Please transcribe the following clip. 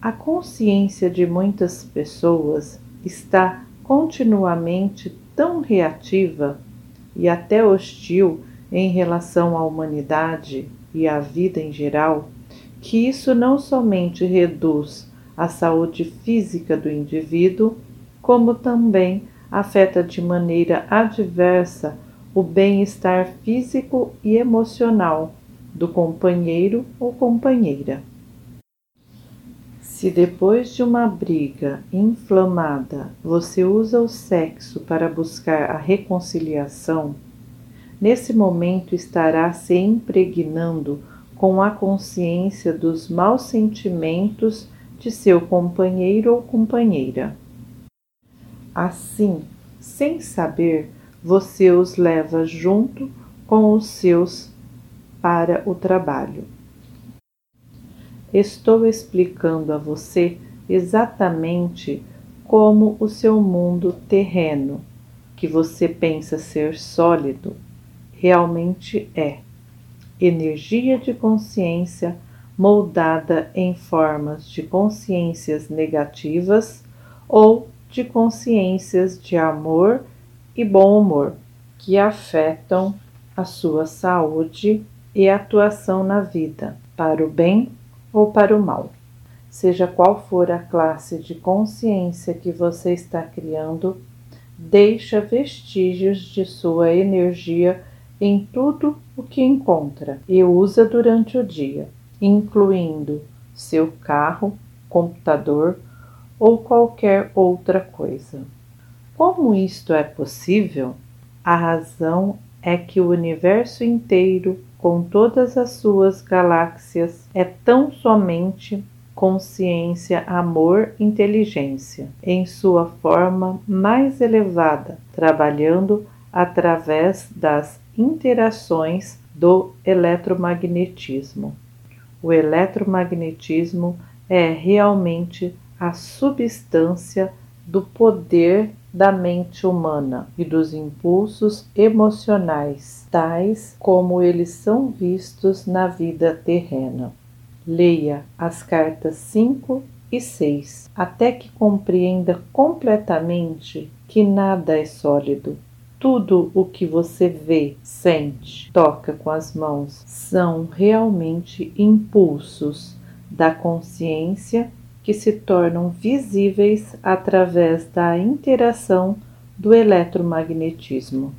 A consciência de muitas pessoas está continuamente tão reativa e até hostil em relação à humanidade e à vida em geral, que isso não somente reduz a saúde física do indivíduo, como também afeta de maneira adversa o bem-estar físico e emocional do companheiro ou companheira. Se depois de uma briga inflamada você usa o sexo para buscar a reconciliação, nesse momento estará se impregnando com a consciência dos maus sentimentos de seu companheiro ou companheira. Assim, sem saber, você os leva junto com os seus para o trabalho. Estou explicando a você exatamente como o seu mundo terreno, que você pensa ser sólido, realmente é. Energia de consciência moldada em formas de consciências negativas ou de consciências de amor e bom humor, que afetam a sua saúde e atuação na vida, para o bem ou para o mal. Seja qual for a classe de consciência que você está criando, deixa vestígios de sua energia em tudo o que encontra e usa durante o dia, incluindo seu carro, computador ou qualquer outra coisa. Como isto é possível? A razão é que o universo inteiro, com todas as suas galáxias, é tão somente consciência, amor, inteligência, em sua forma mais elevada, trabalhando através das interações do eletromagnetismo. O eletromagnetismo é realmente a substância do poder da mente humana e dos impulsos emocionais, tais como eles são vistos na vida terrena. Leia as cartas 5 e 6 até que compreenda completamente que nada é sólido. Tudo o que você vê, sente, toca com as mãos são realmente impulsos da consciência que se tornam visíveis através da interação do eletromagnetismo.